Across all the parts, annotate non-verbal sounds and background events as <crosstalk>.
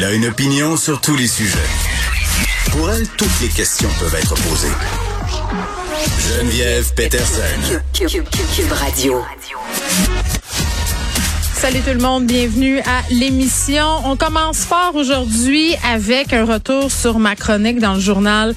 Elle a une opinion sur tous les sujets. Pour elle, toutes les questions peuvent être posées. Geneviève Peterson. Cube, Radio. Salut tout le monde, bienvenue à l'émission. On commence fort aujourd'hui avec un retour sur ma chronique dans le journal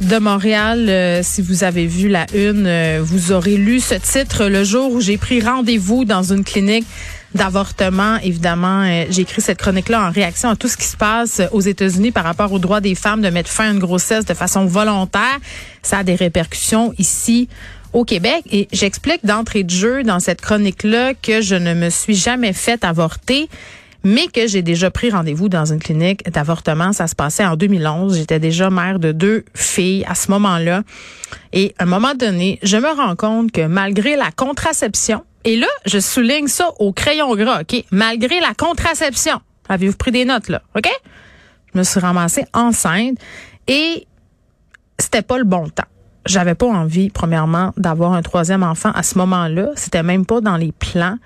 de Montréal. Euh, si vous avez vu la une, euh, vous aurez lu ce titre le jour où j'ai pris rendez-vous dans une clinique d'avortement. Évidemment, euh, j'ai écrit cette chronique-là en réaction à tout ce qui se passe aux États-Unis par rapport au droit des femmes de mettre fin à une grossesse de façon volontaire. Ça a des répercussions ici au Québec. Et j'explique d'entrée de jeu dans cette chronique-là que je ne me suis jamais fait avorter mais que j'ai déjà pris rendez-vous dans une clinique d'avortement. Ça se passait en 2011. J'étais déjà mère de deux filles à ce moment-là. Et à un moment donné, je me rends compte que malgré la contraception, et là, je souligne ça au crayon gras, OK? Malgré la contraception. Avez-vous pris des notes, là? OK? Je me suis ramassée enceinte et c'était pas le bon temps j'avais pas envie, premièrement, d'avoir un troisième enfant à ce moment-là. C'était même pas dans les plans.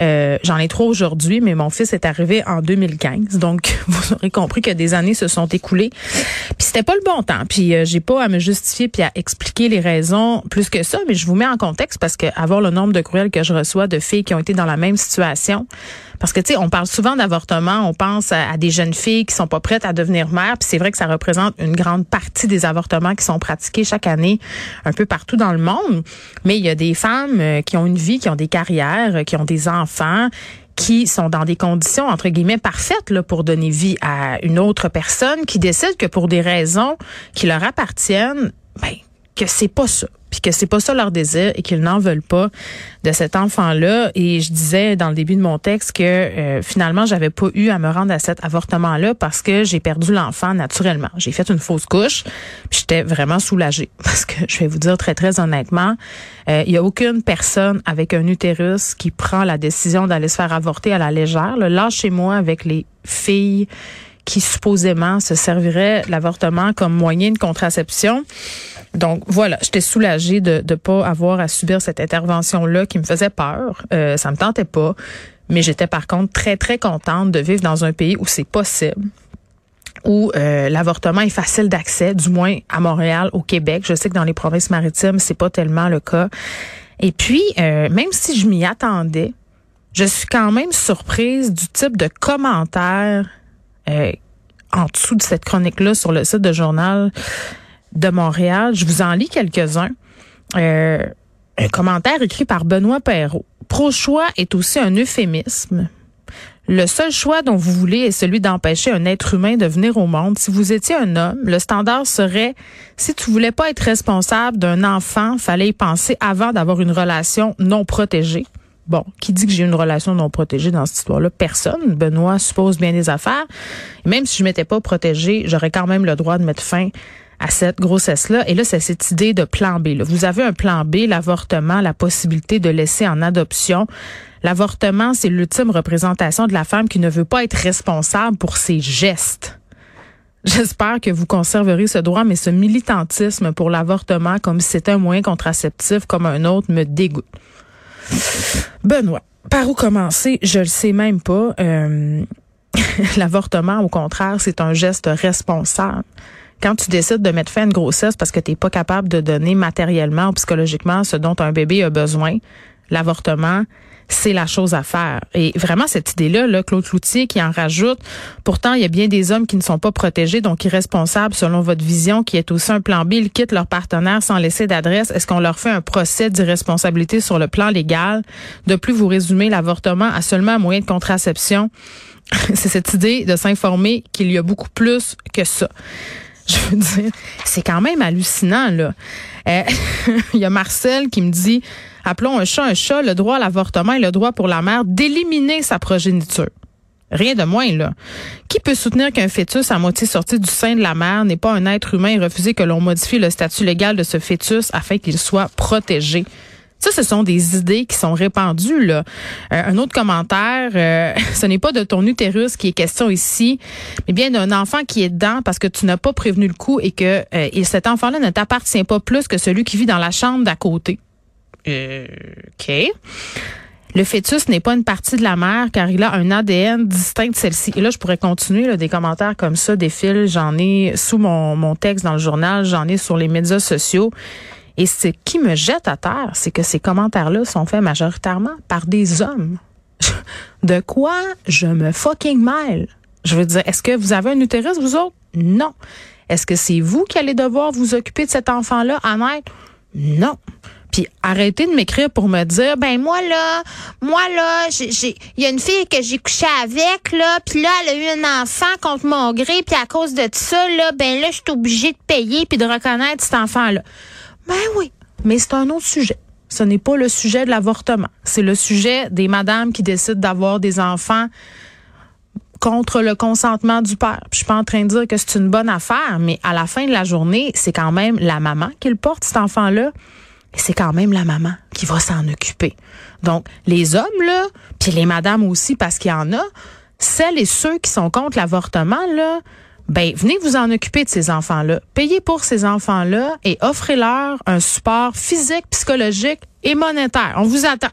Euh, J'en ai trois aujourd'hui, mais mon fils est arrivé en 2015. Donc, <laughs> vous aurez compris que des années se sont écoulées. Puis c'était pas le bon temps. Puis euh, j'ai pas à me justifier puis à expliquer les raisons plus que ça, mais je vous mets en contexte parce que avoir le nombre de courriels que je reçois de filles qui ont été dans la même situation, parce que, tu sais, on parle souvent d'avortement, on pense à, des jeunes filles qui sont pas prêtes à devenir mères, puis c'est vrai que ça représente une grande partie des avortements qui sont pratiqués chaque année un peu partout dans le monde. Mais il y a des femmes euh, qui ont une vie, qui ont des carrières, qui ont des enfants, qui sont dans des conditions entre guillemets parfaites là, pour donner vie à une autre personne, qui décide que pour des raisons qui leur appartiennent, ben que c'est pas ça puis que c'est pas ça leur désir et qu'ils n'en veulent pas de cet enfant-là. Et je disais dans le début de mon texte que euh, finalement, j'avais pas eu à me rendre à cet avortement-là parce que j'ai perdu l'enfant naturellement. J'ai fait une fausse couche, puis j'étais vraiment soulagée <laughs> parce que je vais vous dire très très honnêtement, euh, il y a aucune personne avec un utérus qui prend la décision d'aller se faire avorter à la légère. Là, chez moi avec les filles qui supposément se serviraient l'avortement comme moyen de contraception. Donc voilà, j'étais soulagée de ne pas avoir à subir cette intervention-là qui me faisait peur. Euh, ça me tentait pas. Mais j'étais par contre très, très contente de vivre dans un pays où c'est possible où euh, l'avortement est facile d'accès, du moins à Montréal, au Québec. Je sais que dans les provinces maritimes, c'est pas tellement le cas. Et puis, euh, même si je m'y attendais, je suis quand même surprise du type de commentaires euh, en dessous de cette chronique-là sur le site de journal de Montréal. Je vous en lis quelques-uns. Euh, un commentaire écrit par Benoît Perrault. Pro-choix est aussi un euphémisme. Le seul choix dont vous voulez est celui d'empêcher un être humain de venir au monde. Si vous étiez un homme, le standard serait si tu voulais pas être responsable d'un enfant, fallait y penser avant d'avoir une relation non protégée. Bon, qui dit que j'ai une relation non protégée dans cette histoire-là? Personne. Benoît suppose bien des affaires. même si je m'étais pas protégée, j'aurais quand même le droit de mettre fin à cette grossesse-là. Et là, c'est cette idée de plan B. Vous avez un plan B, l'avortement, la possibilité de laisser en adoption. L'avortement, c'est l'ultime représentation de la femme qui ne veut pas être responsable pour ses gestes. J'espère que vous conserverez ce droit, mais ce militantisme pour l'avortement comme si c'était un moyen contraceptif comme un autre me dégoûte. Benoît, par où commencer? Je le sais même pas. Euh, <laughs> l'avortement, au contraire, c'est un geste responsable quand tu décides de mettre fin à une grossesse parce que tu n'es pas capable de donner matériellement ou psychologiquement ce dont un bébé a besoin, l'avortement, c'est la chose à faire. Et vraiment, cette idée-là, là, Claude Cloutier qui en rajoute, pourtant, il y a bien des hommes qui ne sont pas protégés, donc irresponsables selon votre vision, qui est aussi un plan B. Ils quittent leur partenaire sans laisser d'adresse. Est-ce qu'on leur fait un procès d'irresponsabilité sur le plan légal? De plus, vous résumez l'avortement à seulement un moyen de contraception. <laughs> c'est cette idée de s'informer qu'il y a beaucoup plus que ça. Je veux dire, c'est quand même hallucinant, là. Euh, <laughs> il y a Marcel qui me dit, appelons un chat un chat, le droit à l'avortement et le droit pour la mère d'éliminer sa progéniture. Rien de moins, là. Qui peut soutenir qu'un fœtus à moitié sorti du sein de la mère n'est pas un être humain et refuser que l'on modifie le statut légal de ce fœtus afin qu'il soit protégé? Ça, ce sont des idées qui sont répandues. Là. Euh, un autre commentaire, euh, <laughs> ce n'est pas de ton utérus qui est question ici, mais bien d'un enfant qui est dedans parce que tu n'as pas prévenu le coup et que euh, et cet enfant-là ne t'appartient pas plus que celui qui vit dans la chambre d'à côté. OK. Le fœtus n'est pas une partie de la mère car il a un ADN distinct de celle-ci. Et là, je pourrais continuer là, des commentaires comme ça, des fils. J'en ai sous mon texte dans le journal, j'en ai sur les médias sociaux. Et ce qui me jette à terre, c'est que ces commentaires-là sont faits majoritairement par des hommes. <laughs> de quoi je me fucking mêle? Je veux dire, est-ce que vous avez un utérus, vous autres? Non. Est-ce que c'est vous qui allez devoir vous occuper de cet enfant-là à? Non. Puis arrêtez de m'écrire pour me dire ben moi là, moi là, j'ai il y a une fille que j'ai couché avec là, puis là elle a eu un enfant contre mon gré, puis à cause de ça là, ben là je suis obligée de payer puis de reconnaître cet enfant là. Ben oui, mais c'est un autre sujet. Ce n'est pas le sujet de l'avortement, c'est le sujet des madames qui décident d'avoir des enfants contre le consentement du père. je suis pas en train de dire que c'est une bonne affaire, mais à la fin de la journée, c'est quand même la maman qui le porte cet enfant-là c'est quand même la maman qui va s'en occuper. Donc, les hommes, là, puis les madames aussi, parce qu'il y en a, celles et ceux qui sont contre l'avortement, là, ben, venez vous en occuper de ces enfants-là. Payez pour ces enfants-là et offrez-leur un support physique, psychologique et monétaire. On vous attend.